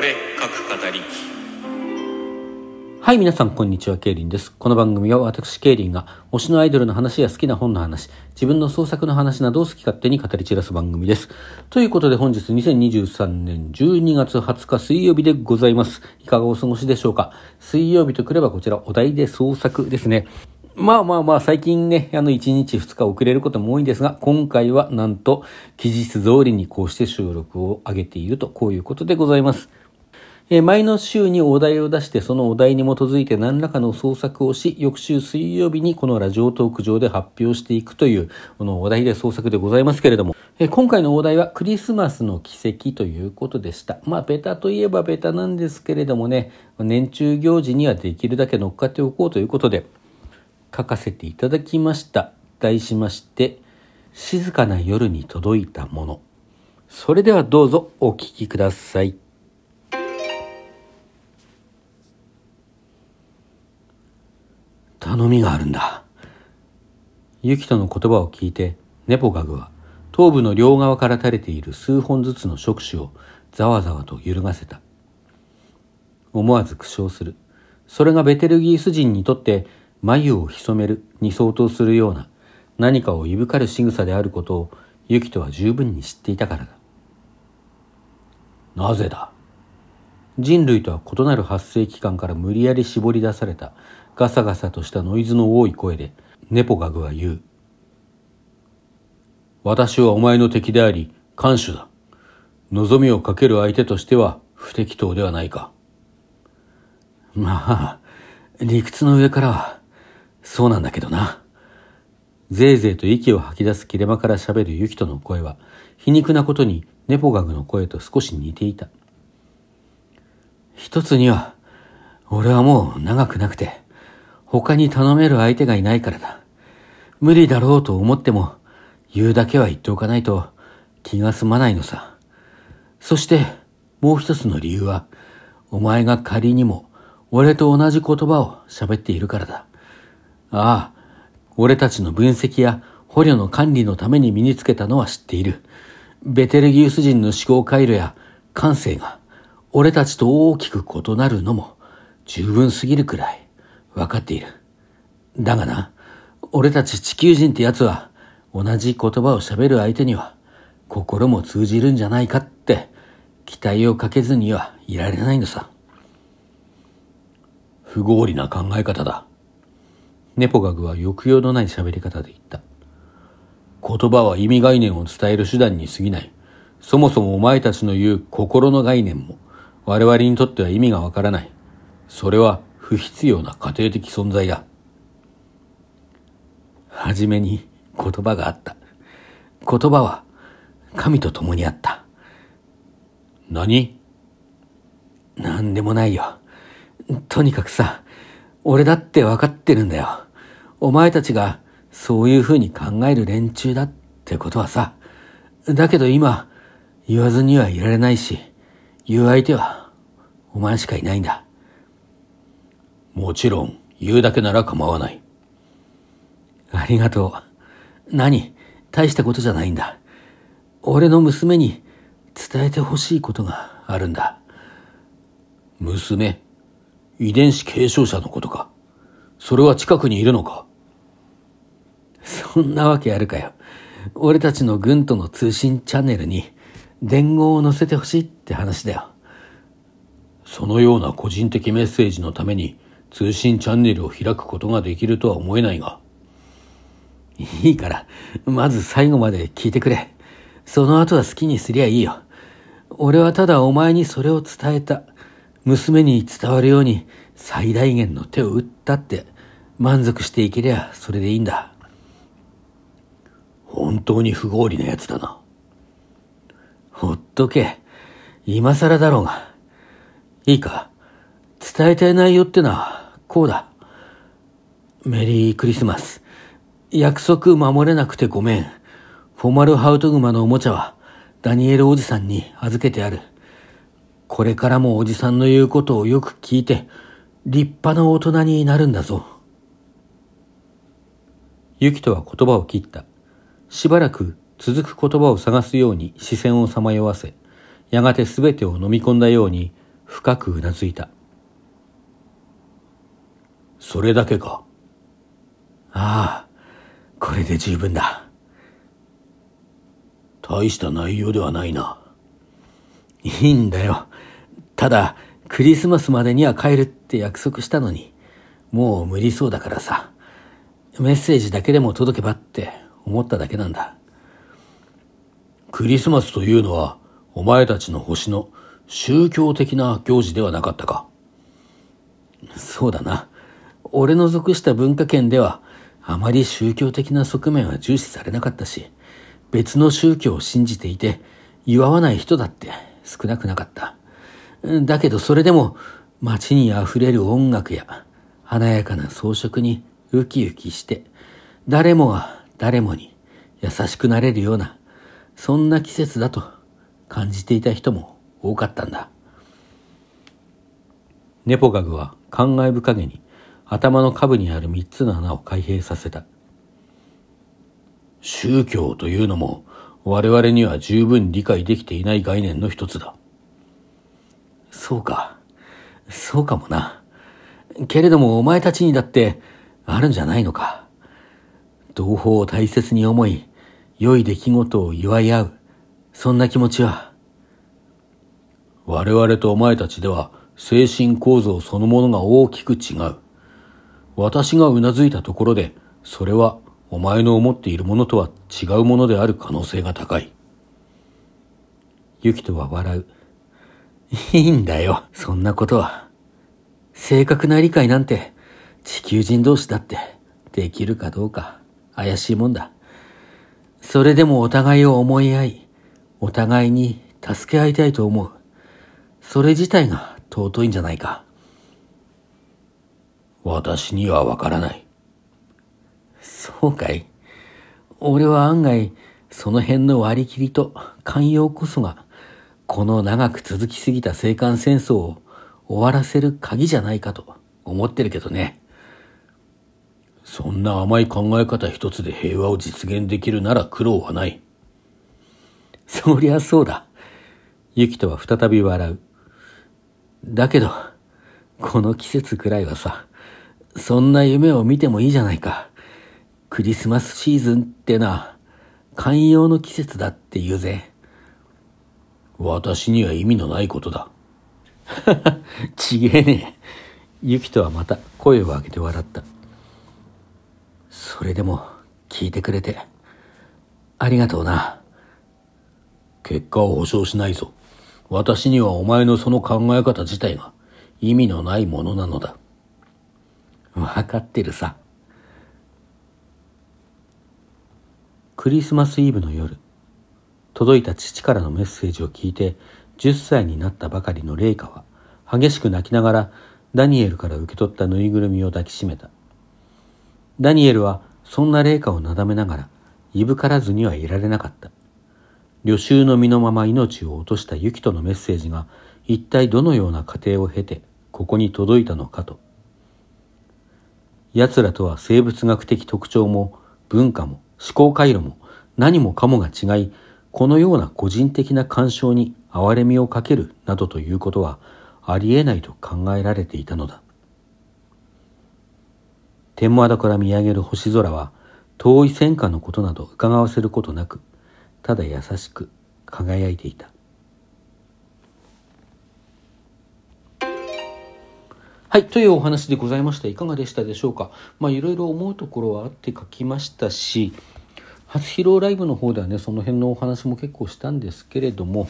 俺各語りはい、皆さん、こんにちは、ケイリンです。この番組は私、ケイリンが推しのアイドルの話や好きな本の話、自分の創作の話などを好き勝手に語り散らす番組です。ということで、本日2023年12月20日水曜日でございます。いかがお過ごしでしょうか？水曜日とくればこちら、お題で創作ですね。まあまあまあ、最近ね、あの、1日2日遅れることも多いんですが、今回はなんと、期日通りにこうして収録を上げていると、こういうことでございます。え前の週にお題を出して、そのお題に基づいて何らかの創作をし、翌週水曜日にこのラジオトーク上で発表していくという、このお題で創作でございますけれども、え今回のお題はクリスマスの奇跡ということでした。まあ、ベタといえばベタなんですけれどもね、年中行事にはできるだけ乗っかっておこうということで、書かせていただきました。題しまして、静かな夜に届いたもの。それではどうぞお聞きください。頼みがあるんだ。ユキトの言葉を聞いて、ネポガグは頭部の両側から垂れている数本ずつの触手をざわざわと揺るがせた。思わず苦笑する。それがベテルギース人にとって眉を潜めるに相当するような何かをいぶかる仕草であることをユキトは十分に知っていたからだ。なぜだ?人類とは異なる発生期間から無理やり絞り出されたガサガサとしたノイズの多い声でネポガグは言う。私はお前の敵であり、看守だ。望みをかける相手としては不適当ではないか。まあ、理屈の上からは、そうなんだけどな。ぜいぜいと息を吐き出す切れ間から喋るユキトの声は、皮肉なことにネポガグの声と少し似ていた。一つには、俺はもう長くなくて、他に頼める相手がいないからだ。無理だろうと思っても、言うだけは言っておかないと気が済まないのさ。そして、もう一つの理由は、お前が仮にも俺と同じ言葉を喋っているからだ。ああ、俺たちの分析や捕虜の管理のために身につけたのは知っている。ベテルギウス人の思考回路や感性が俺たちと大きく異なるのも十分すぎるくらい分かっている。だがな、俺たち地球人って奴は同じ言葉を喋る相手には心も通じるんじゃないかって期待をかけずにはいられないのさ。不合理な考え方だ。ネポガグは抑揚のない喋り方で言った。言葉は意味概念を伝える手段に過ぎない。そもそもお前たちの言う心の概念も我々にとっては意味がわからない。それは不必要な家庭的存在だ。はじめに言葉があった。言葉は神と共にあった。何？何でもないよ。とにかくさ、俺だって分かってるんだよ。お前たちがそういう風に考える連中だってことはさ。だけど今、言わずにはいられないし、言う相手はお前しかいないんだ。もちろん、言うだけなら構わない。ありがとう。何？大したことじゃないんだ。俺の娘に伝えてほしいことがあるんだ。娘？遺伝子継承者のことか。それは近くにいるのか？そんなわけあるかよ。俺たちの軍との通信チャンネルに伝言を載せてほしいって話だよ。そのような個人的メッセージのために通信チャンネルを開くことができるとは思えないが。いいから、まず最後まで聞いてくれ。その後は好きにすりゃいいよ。俺はただお前にそれを伝えた。娘に伝わるように最大限の手を打ったって満足していけりゃそれでいいんだ。本当に不合理な奴だな。ほっとけ。今更だろうが。いいか。伝えたい内容ってのはこうだ。メリークリスマス。約束守れなくてごめん。フォマルハウトグマのおもちゃはダニエルおじさんに預けてある。これからもおじさんの言うことをよく聞いて、立派な大人になるんだぞ。ユキトは言葉を切った。しばらく続く言葉を探すように視線をさまよわせ、やがて全てを飲み込んだように、深くうなずいた。それだけか？ああ、これで十分だ。大した内容ではないな。いいんだよ。ただ、クリスマスまでには帰るって約束したのに、もう無理そうだからさ。メッセージだけでも届けばって思っただけなんだ。クリスマスというのは、お前たちの星の宗教的な行事ではなかったか？そうだな。俺の属した文化圏では、あまり宗教的な側面は重視されなかったし、別の宗教を信じていて、祝わない人だって少なくなかった。だけどそれでも、街に溢れる音楽や、華やかな装飾にウキウキして、誰もが誰もに優しくなれるような、そんな季節だと感じていた人も多かったんだ。ネポガグは感慨深げに頭の下部にある三つの穴を開閉させた。宗教というのも我々には十分理解できていない概念の一つだ。そうか。そうかもな。けれどもお前たちにだってあるんじゃないのか。同胞を大切に思い、良い出来事を祝い合う。そんな気持ちは。我々とお前たちでは精神構造そのものが大きく違う。私がうなずいたところで、それはお前の思っているものとは違うものである可能性が高い。ユキトは笑う。いいんだよ、そんなことは。正確な理解なんて地球人同士だってできるかどうか怪しいもんだ。それでもお互いを思い合い、お互いに助け合いたいと思う。それ自体が尊いんじゃないか。私にはわからない。そうかい俺は案外、その辺の割り切りと寛容こそが、この長く続きすぎた青函戦争を終わらせる鍵じゃないかと思ってるけどね。そんな甘い考え方一つで平和を実現できるなら苦労はない。そりゃそうだ。ユキトは再び笑う。だけど、この季節くらいはさ、そんな夢を見てもいいじゃないか。クリスマスシーズンってな、寛容の季節だって言うぜ。私には意味のないことだ。ちげえねえ。ユキトはまた声を上げて笑った。それでも聞いてくれて、ありがとうな。結果を保証しないぞ。私にはお前のその考え方自体が意味のないものなのだ。わかってるさ。クリスマスイブの夜、届いた父からのメッセージを聞いて、10歳になったばかりのレイカは、激しく泣きながら、ダニエルから受け取ったぬいぐるみを抱きしめた。ダニエルは、そんなレイカをなだめながら、いぶからずにはいられなかった。旅衆の身のまま命を落としたユキとのメッセージが、一体どのような過程を経て、ここに届いたのかと。奴らとは生物学的特徴も文化も思考回路も何もかもが違い、このような個人的な干渉に憐れみをかけるなどということはありえないと考えられていたのだ。天窓から見上げる星空は遠い戦火のことなど伺わせることなく、ただ優しく輝いていた。はい、というお話でございました。いかがでしたでしょうか？まあ、いろいろ思うところはあって書きましたし、初披露ライブの方ではね、その辺のお話も結構したんですけれども、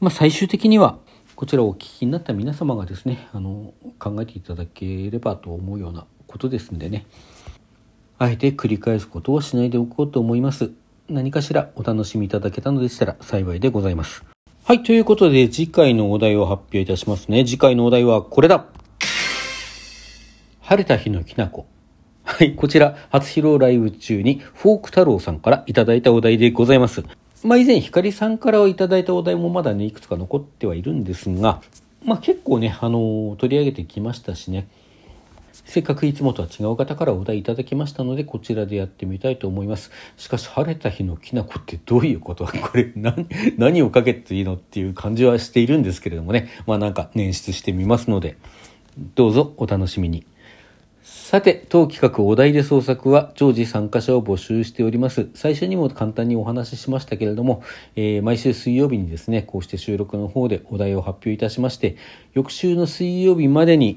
まあ、最終的には、こちらをお聞きになった皆様がですね、あの、考えていただければと思うようなことですんでね、あえて繰り返すことをしないでおこうと思います。何かしらお楽しみいただけたのでしたら幸いでございます。はい、ということで次回のお題を発表いたしますね。次回のお題はこれだ晴れた日のきなこ。はい、こちら、初披露ライブ中に、フォーク太郎さんからいただいたお題でございます。まあ、以前、ひかりさんからいただいたお題もまだね、いくつか残ってはいるんですが、まあ、結構ね、あのー、取り上げてきましたしね、せっかくいつもとは違う方からお題いただきましたので、こちらでやってみたいと思います。しかし、晴れた日のきな粉ってどういうこと？これ何、何をかけていいのっていう感じはしているんですけれどもね。まあなんか捻出してみますので、どうぞお楽しみに。さて、当企画お題で創作は常時参加者を募集しております。最初にも簡単にお話ししましたけれども、えー、毎週水曜日にですね、こうして収録の方でお題を発表いたしまして、翌週の水曜日までに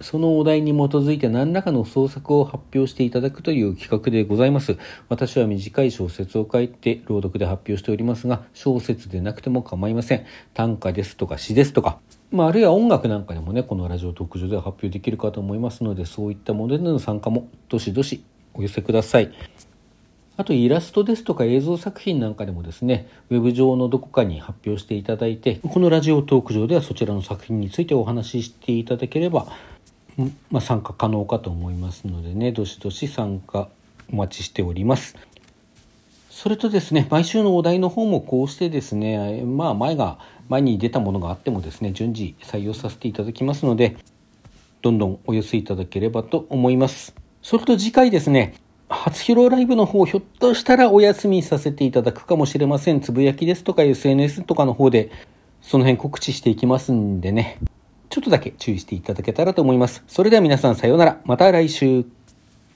そのお題に基づいて何らかの創作を発表していただくという企画でございます。私は短い小説を書いて朗読で発表しておりますが、小説でなくても構いません。短歌ですとか詩ですとか、まあ、あるいは音楽なんかでもね、このラジオ特上では発表できるかと思いますので、そういったものでの参加もどしどしお寄せください。あとイラストですとか映像作品なんかでもですね、ウェブ上のどこかに発表していただいて、このラジオトーク上ではそちらの作品についてお話ししていただければ、まあ、参加可能かと思いますのでね、どしどし参加お待ちしております。それとですね、毎週のお題の方もこうしてですね、まあ前が、前に出たものがあってもですね、順次採用させていただきますので、どんどんお寄せいただければと思います。それと次回ですね、初披露ライブの方、ひょっとしたらお休みさせていただくかもしれません。つぶやきですとか SNS とかの方で、その辺告知していきますんでね、ちょっとだけ注意していただけたらと思います。それでは皆さんさようなら。また来週。